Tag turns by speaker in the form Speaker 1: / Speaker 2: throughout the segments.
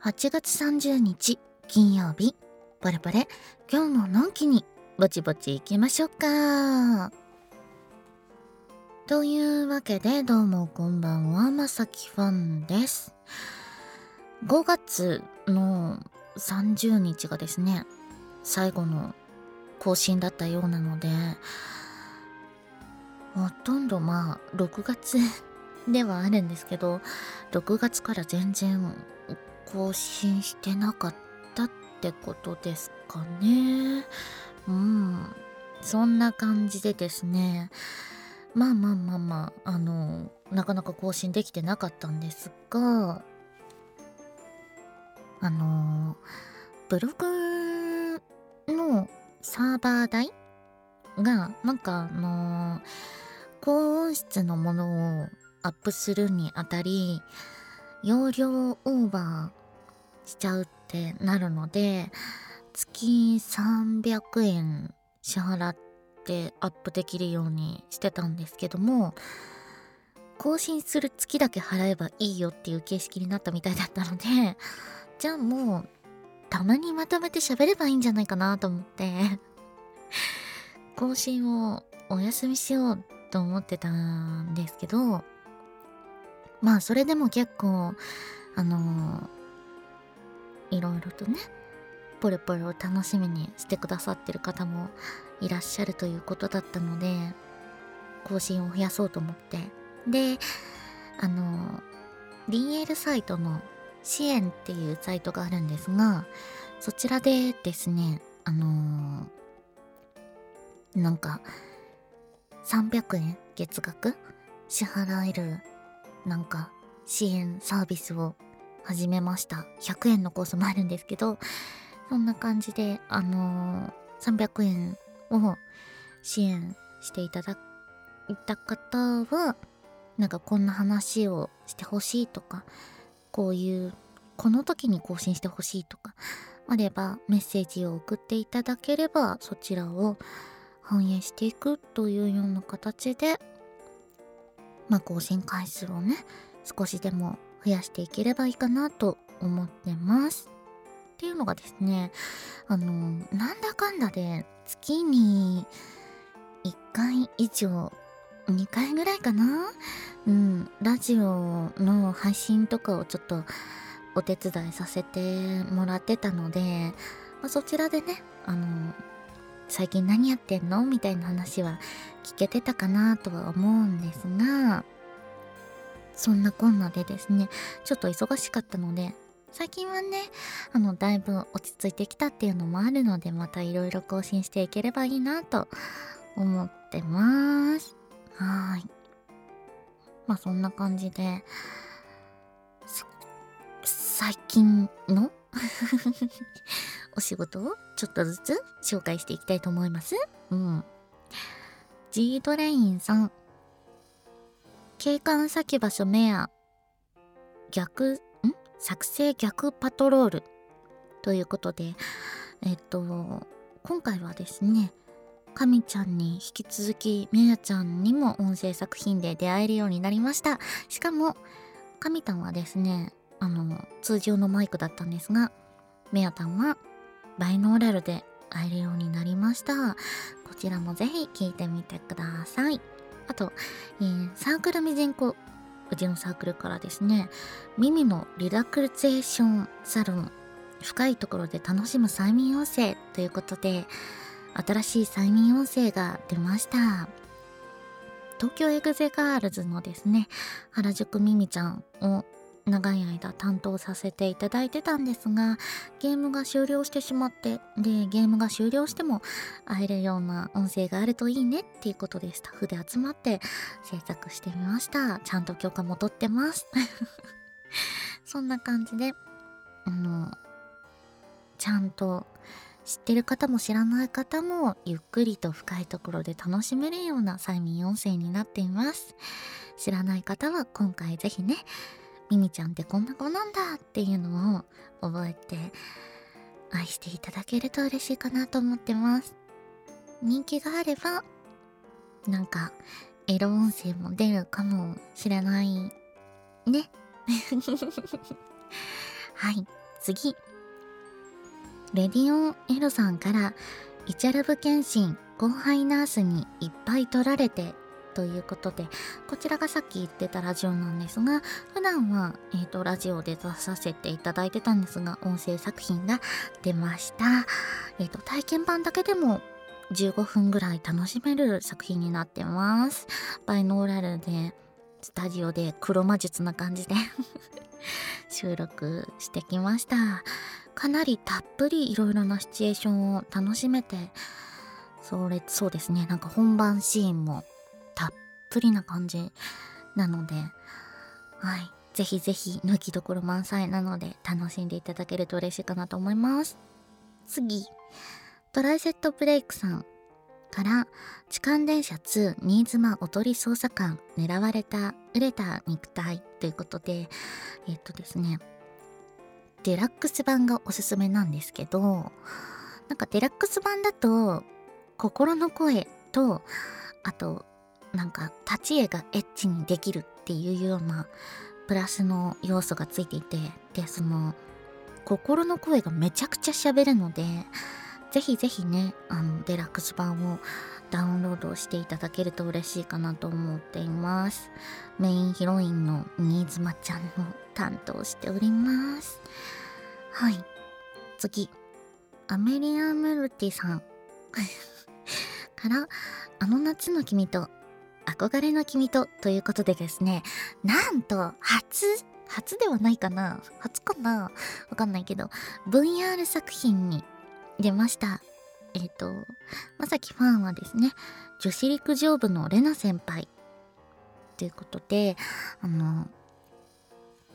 Speaker 1: 8月30日金曜日。パレパレ今日ものんきにぼちぼち行きましょうか。というわけでどうもこんばんはまさきファンです。5月の30日がですね最後の更新だったようなのでほとんどまあ6月ではあるんですけど6月から全然更新してなかったってことですかね。うん。そんな感じでですね。まあまあまあまああのなかなか更新できてなかったんですがあのブログのサーバー代がなんかあの高音質のものをアップするにあたり容量オーバーしちゃうってなるので月300円支払ってアップできるようにしてたんですけども更新する月だけ払えばいいよっていう形式になったみたいだったのでじゃあもうたまにまとめて喋ればいいんじゃないかなと思って更新をお休みしようと思ってたんですけどまあそれでも結構あの、いろいろとねポロポロ楽しみにしてくださってる方もいらっしゃるということだったので更新を増やそうと思って。であの、DL サイトの支援っていうサイトがあるんですがそちらでですねあのー、なんか300円月額支払えるなんか支援サービスを始めました。100円のコースもあるんですけどそんな感じであのー、300円を支援していただいた方はなんかこんな話をしてほしいとかこういうこの時に更新してほしいとかあればメッセージを送っていただければそちらを反映していくというような形でまあ、更新回数をね少しでも増やしていければいいかなと思ってます。っていうのがですねあのなんだかんだで月に1回以上2回ぐらいかな？うんラジオの配信とかをちょっとお手伝いさせてもらってたので、まあ、そちらでねあの最近何やってんの？みたいな話は聞けてたかなとは思うんですがそんなこんなでですねちょっと忙しかったので最近はねあのだいぶ落ち着いてきたっていうのもあるのでまたいろいろ更新していければいいなと思ってますはいまあそんな感じで最近の お仕事をちょっとずつ紹介していきたいと思います。うん。G ドレインさん。景観先場所メア。逆、ん？作成逆パトロール。ということで、えっと、今回はですね、かみちゃんに引き続き、めやちゃんにも音声作品で出会えるようになりました。しかも、かみたんはですね、あの、通常のマイクだったんですが、めやたんはバイノーラルで会えるようになりました。こちらもぜひ聞いてみてください。あと、えー、サークルミジンコ、うちのサークルからですね、耳のリラクゼーションサロン、深いところで楽しむ催眠音声ということで、新しい催眠音声が出ました。東京エグゼガールズのですね、原宿ミミちゃんを長い間担当させていただいてたんですがゲームが終了してしまってでゲームが終了しても会えるような音声があるといいねっていうことでスタッフで集まって制作してみました。ちゃんと許可も取ってます。そんな感じであのちゃんと知ってる方も知らない方もゆっくりと深いところで楽しめるような催眠音声になっています。知らない方は今回ぜひねミミちゃんってこんな子なんだっていうのを覚えて愛していただけると嬉しいかなと思ってます。人気があれば、なんか、エロ音声も出るかもしれないね。はい。次レディオン L さんからイチャラブ検診後輩ナースにいっぱい取られてということでこちらがさっき言ってたラジオなんですが普段は、えーと、ラジオで出させていただいてたんですが音声作品が出ました、えーと、体験版だけでも15分ぐらい楽しめる作品になってます。バイノーラルでスタジオで黒魔術な感じで 収録してきました。かなりたっぷりいろいろなシチュエーションを楽しめてそれそうですね。なんか本番シーンもぷりな感じなのではい。ぜひぜひ抜きどころ満載なので楽しんでいただけると嬉しいかなと思います。次。トライセットブレイクさんから痴漢電車2新妻おとり捜査官狙われた売れた肉体ということでえっとですねデラックス版がおすすめなんですけどなんかデラックス版だと心の声とあとなんか立ち絵がエッチにできるっていうようなプラスの要素がついていてでその心の声がめちゃくちゃ喋るのでぜひぜひねあのデラックス版をダウンロードしていただけると嬉しいかなと思っています。メインヒロインの新妻ちゃんの担当しております。はい。次。アメリア・メルティさん。からあの夏の君と憧れの君とということでですねなんと初初ではないかな？初かな？わかんないけど VR 作品に出ました。えっ、ー、とまさきファンはですね女子陸上部のレナ先輩ということであの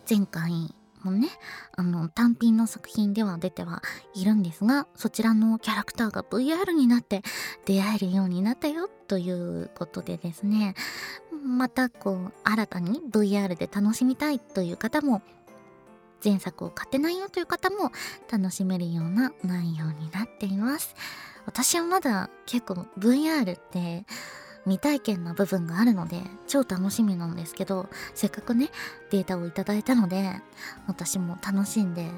Speaker 1: 前回もねあの単品の作品では出てはいるんですがそちらのキャラクターが VR になって出会えるようになったよということでですねまたこう新たに VR で楽しみたいという方も前作を買ってないよという方も楽しめるような内容になっています。私はまだ結構 VR って未体験な部分があるので超楽しみなんですけどせっかくねデータをいただいたので私も楽しんで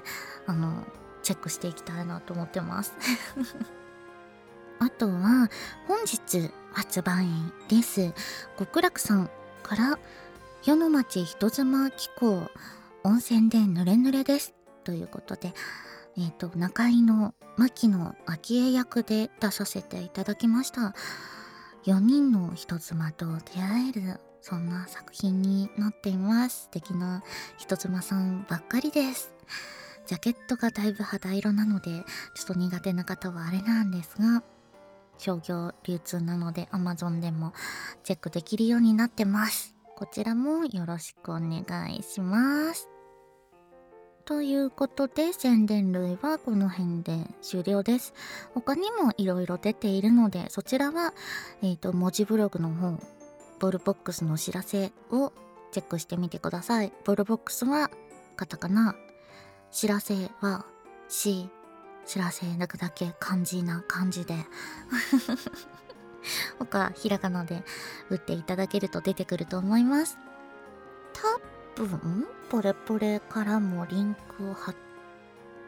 Speaker 1: あのチェックしていきたいなと思ってます。あとは本日発売です。極楽さんから世の町人妻機構温泉でぬれぬれです。ということでえっ、ー、と中井の牧野昭恵役で出させていただきました。4人の人妻と出会えるそんな作品になっています。素敵な人妻さんばっかりです。ジャケットがだいぶ肌色なのでちょっと苦手な方はあれなんですが商業流通なので Amazon でもチェックできるようになってます。こちらもよろしくお願いします。ということで宣伝類はこの辺で終了です。他にもいろいろ出ているのでそちらは、えーと、文字ブログの方ボールボックスの知らせをチェックしてみてください。ボールボックスはカタカナ知らせは C 知らせだけ漢字な感じで 他ひらがなで打っていただけると出てくると思います。と分？ポレポレからもリンクを貼っ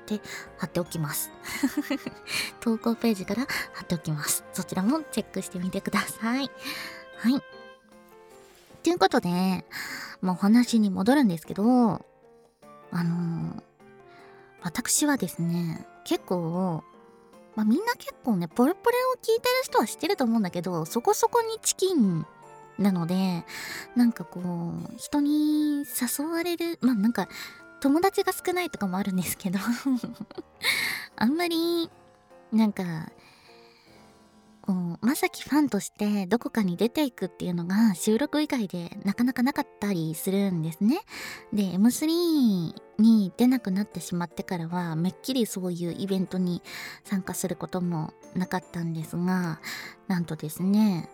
Speaker 1: て貼っておきます。投稿ページから貼っておきます。そちらもチェックしてみてください。はい。ということでまあお話に戻るんですけどあのー、私はですね結構まあ、みんな結構ね、ポレポレを聞いてる人は知ってると思うんだけど、そこそこにチキンなのでなんかこう人に誘われるまあなんか友達が少ないとかもあるんですけど あんまりなんかこうまさきファンとしてどこかに出ていくっていうのが収録以外でなかなかなかったりするんですね。で M3 に出なくなってしまってからはめっきりそういうイベントに参加することもなかったんですがなんとですね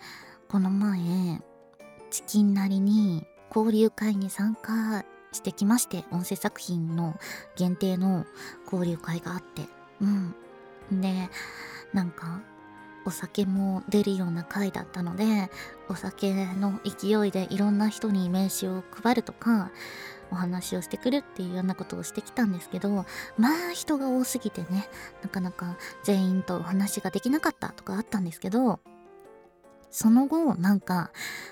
Speaker 1: この前チキンなりに交流会に参加してきまして音声作品の限定の交流会があって。うん。でなんかお酒も出るような回だったのでお酒の勢いでいろんな人に名刺を配るとかお話をしてくるっていうようなことをしてきたんですけどまあ人が多すぎてねなかなか全員とお話ができなかったとかあったんですけどその後なんか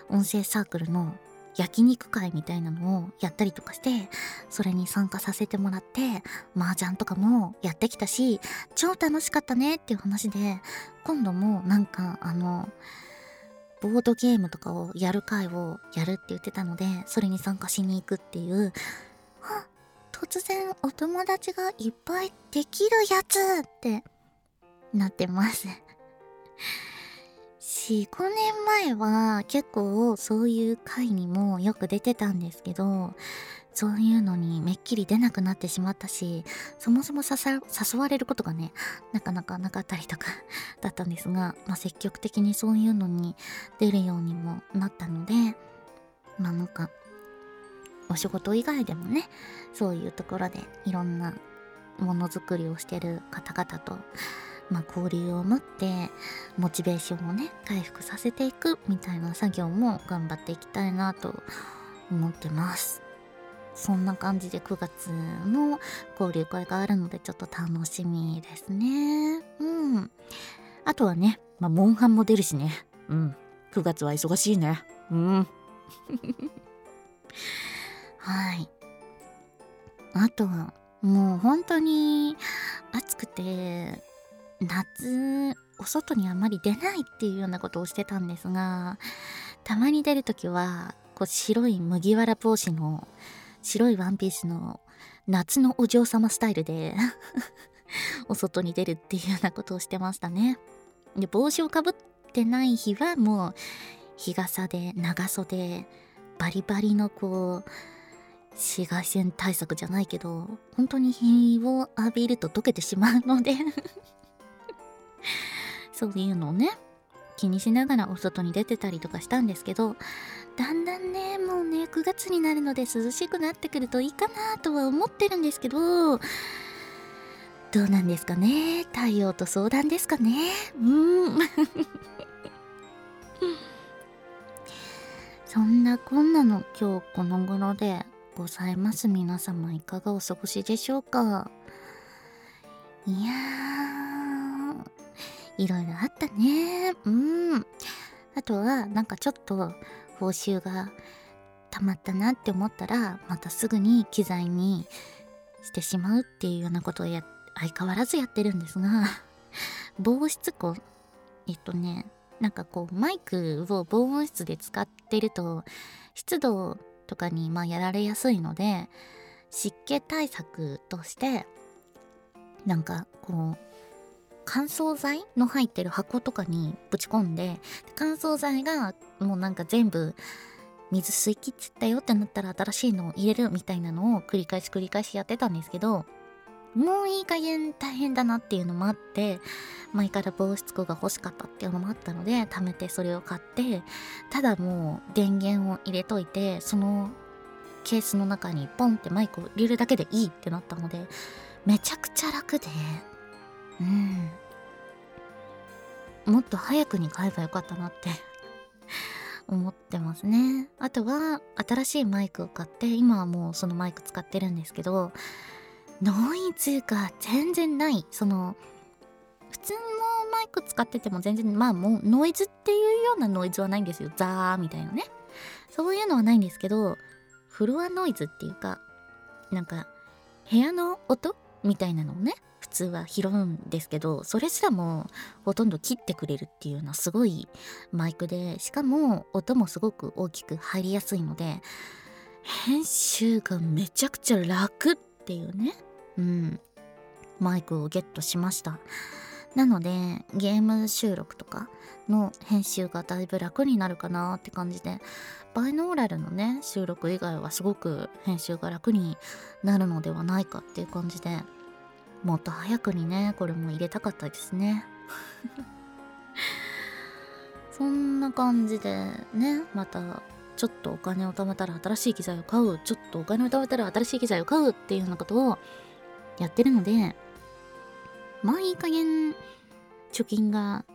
Speaker 1: 音声サークルの焼肉会みたいなのをやったりとかしてそれに参加させてもらって麻雀とかもやってきたし超楽しかったねっていう話で今度もなんかあのボードゲームとかをやる会をやるって言ってたのでそれに参加しに行くっていうあ突然お友達がいっぱいできるやつってなってます。45年前は結構そういう回にもよく出てたんですけどそういうのにめっきり出なくなってしまったしそもそも誘われることがねなかなかなかったりとか だったんですが、まあ、積極的にそういうのに出るようにもなったのでまあなんかお仕事以外でもねそういうところでいろんなものづくりをしてる方々とまあ、交流を持ってモチベーションをね回復させていくみたいな作業も頑張っていきたいなと思ってます。そんな感じで9月の交流会があるのでちょっと楽しみですね。うん。あとはねまあモンハンも出るしね。うん。9月は忙しいね。うん。はい。あとはもう本当に暑くて夏お外にあまり出ないっていうようなことをしてたんですがたまに出る時はこう白い麦わら帽子の白いワンピースの夏のお嬢様スタイルで お外に出るっていうようなことをしてましたね。で帽子をかぶってない日はもう日傘で長袖バリバリのこう紫外線対策じゃないけど本当に日を浴びると溶けてしまうので そういうのをね気にしながらお外に出てたりとかしたんですけどだんだんねもうね9月になるので涼しくなってくるといいかなとは思ってるんですけどどうなんですかね？太陽と相談ですかね？うん。そんなこんなの今日この頃でございます。皆様いかがお過ごしでしょうか？いやいろいろあったね。うん。あとは、なんかちょっと報酬が溜まったなって思ったら、またすぐに機材にしてしまうっていうようなことをや、相変わらずやってるんですが、防湿庫、えっとね、なんかこう、マイクを防音室で使ってると、湿度とかにまあやられやすいので、湿気対策として、なんかこう、乾燥剤の入ってる箱とかにぶち込んで乾燥剤がもうなんか全部水吸い切っちゃったよってなったら新しいのを入れるみたいなのを繰り返し繰り返しやってたんですけどもういい加減大変だなっていうのもあって前から防湿庫が欲しかったっていうのもあったので貯めてそれを買ってただもう電源を入れといてそのケースの中にポンってマイクを入れるだけでいいってなったのでめちゃくちゃ楽で。うん。もっと早くに買えばよかったなって 思ってますね。あとは新しいマイクを買って今はもうそのマイク使ってるんですけどノイズが全然ない。その普通のマイク使ってても全然まあもうノイズっていうようなノイズはないんですよ。ザーみたいなね。そういうのはないんですけどフロアノイズっていうかなんか部屋の音みたいなのをね通は拾うんですけどそれすらもほとんど切ってくれるっていうようなすごいマイクでしかも音もすごく大きく入りやすいので編集がめちゃくちゃ楽っていうねうんマイクをゲットしました。なのでゲーム収録とかの編集がだいぶ楽になるかなって感じでバイノーラルのね収録以外はすごく編集が楽になるのではないかっていう感じでもっと早くにねこれも入れたかったですね。そんな感じでねまたちょっとお金を貯めたら新しい機材を買うちょっとお金を貯めたら新しい機材を買うっていうようなことをやってるのでまあいい加減貯金が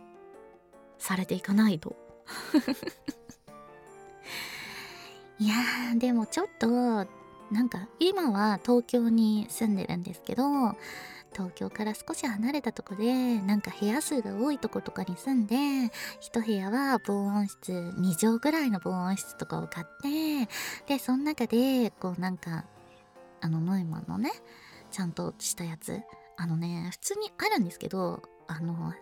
Speaker 1: されていかないと。いやでもちょっとなんか今は東京に住んでるんですけど東京から少し離れたとこでなんか部屋数が多いとことかに住んで一部屋は防音室2畳ぐらいの防音室とかを買ってでその中でこうなんかあのノイマンのねちゃんとしたやつあのね普通にあるんですけどあの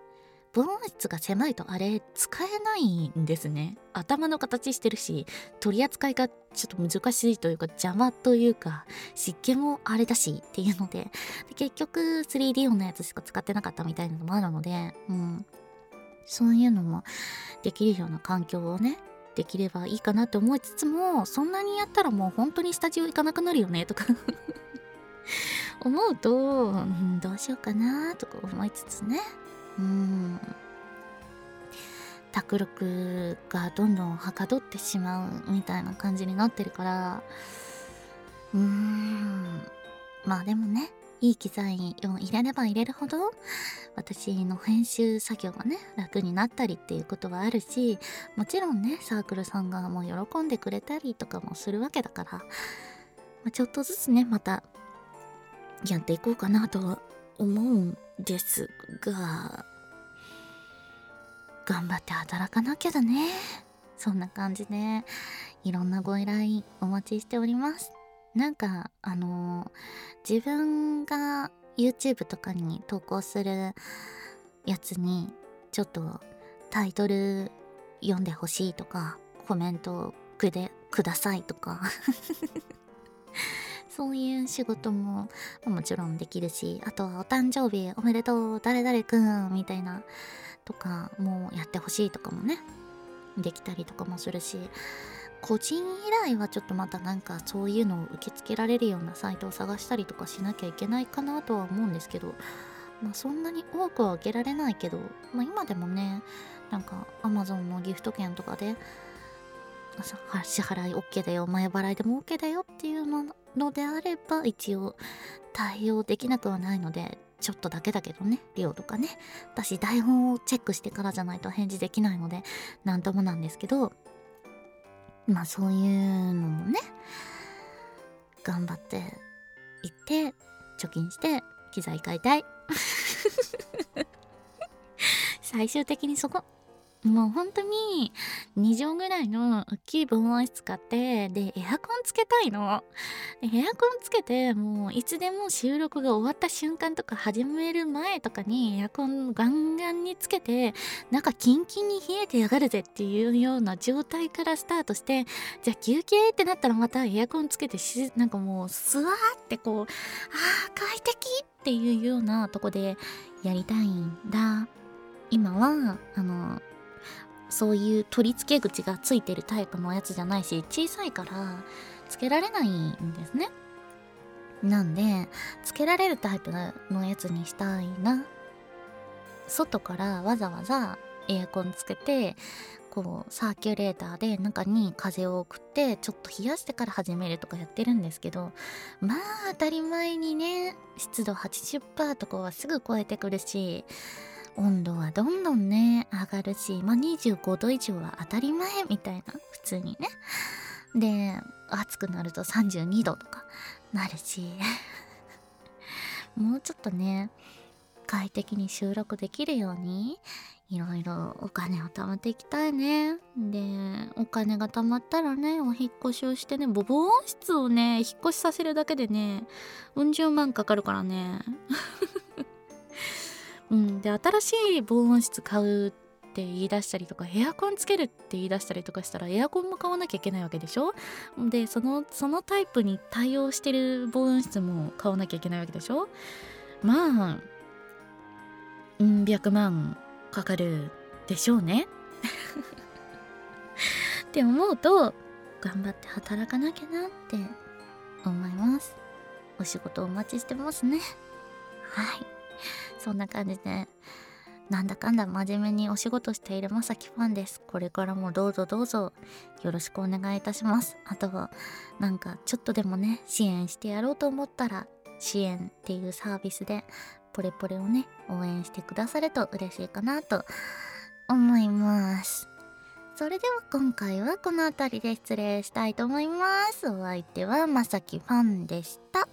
Speaker 1: 防音室が狭いとあれ使えないんですね。頭の形してるし取り扱いがちょっと難しいというか邪魔というか湿気もあれだしっていうので。結局 3D 音のやつしか使ってなかったみたいなのもあるのでうん。そういうのもできるような環境をねできればいいかなって思いつつもそんなにやったらもう本当にスタジオ行かなくなるよねとか。思うと、どうしようかなとか思いつつね。うん。卓力がどんどんはかどってしまうみたいな感じになってるからうーん。まあでもねいい機材を入れれば入れるほど私の編集作業がね楽になったりっていうことはあるしもちろんねサークルさんがもう喜んでくれたりとかもするわけだから、まあ、ちょっとずつねまたやっていこうかなとは思うんですが頑張って働かなきゃだね。そんな感じでいろんなご依頼お待ちしております。なんかあのー、自分が YouTube とかに投稿するやつにちょっとタイトル読んでほしいとかコメントくでくださいとか。そういう仕事ももちろんできるしあとはお誕生日おめでとう誰々くんみたいなとかもやってほしいとかもねできたりとかもするし個人依頼はちょっとまたなんかそういうのを受け付けられるようなサイトを探したりとかしなきゃいけないかなとは思うんですけどまあそんなに多くは受けられないけど、まあ、今でもねなんか Amazon のギフト券とかで支払い OK だよ。前払いでも OK だよっていうのであれば一応対応できなくはないのでちょっとだけだけどね。量とかね。私台本をチェックしてからじゃないと返事できないので何ともなんですけどまあそういうのもね頑張っていって貯金して機材買いたい。最終的にそこ。もう本当に2畳ぐらいの大きい防音室買ってでエアコンつけたいの。エアコンつけてもういつでも収録が終わった瞬間とか始める前とかにエアコンガンガンにつけてなんかキンキンに冷えてやがるぜっていうような状態からスタートしてじゃあ休憩ってなったらまたエアコンつけてしなんかもうスワーってこうあー快適っていうようなとこでやりたいんだ。今はあのそういう取り付け口がついてるタイプのやつじゃないし小さいからつけられないんですね。なんでつけられるタイプのやつにしたいな。外からわざわざエアコンつけてこうサーキュレーターで中に風を送ってちょっと冷やしてから始めるとかやってるんですけどまあ当たり前にね湿度80%とかはすぐ超えてくるし温度はどんどんね上がるし、まあ、25度以上は当たり前みたいな普通にねで暑くなると32度とかなるし もうちょっとね快適に収録できるようにいろいろお金を貯めていきたいね。で、お金が貯まったらね、お引っ越しをしてね、ボボ音室をね、引っ越しさせるだけでね、うん十万かかるからね。うん、で新しい防音室買うって言い出したりとかエアコンつけるって言い出したりとかしたらエアコンも買わなきゃいけないわけでしょ？でそのそのタイプに対応してる防音室も買わなきゃいけないわけでしょ？まあうん百万かかるでしょうね。って思うと頑張って働かなきゃなって思います。お仕事お待ちしてますね。はい。そんな感じでなんだかんだ真面目にお仕事しているまさきファンです。これからもどうぞどうぞよろしくお願いいたします。あとはなんかちょっとでもね支援してやろうと思ったら支援っていうサービスでポレポレをね応援してくださると嬉しいかなと思います。それでは今回はこの辺りで失礼したいと思います。お相手はまさきファンでした。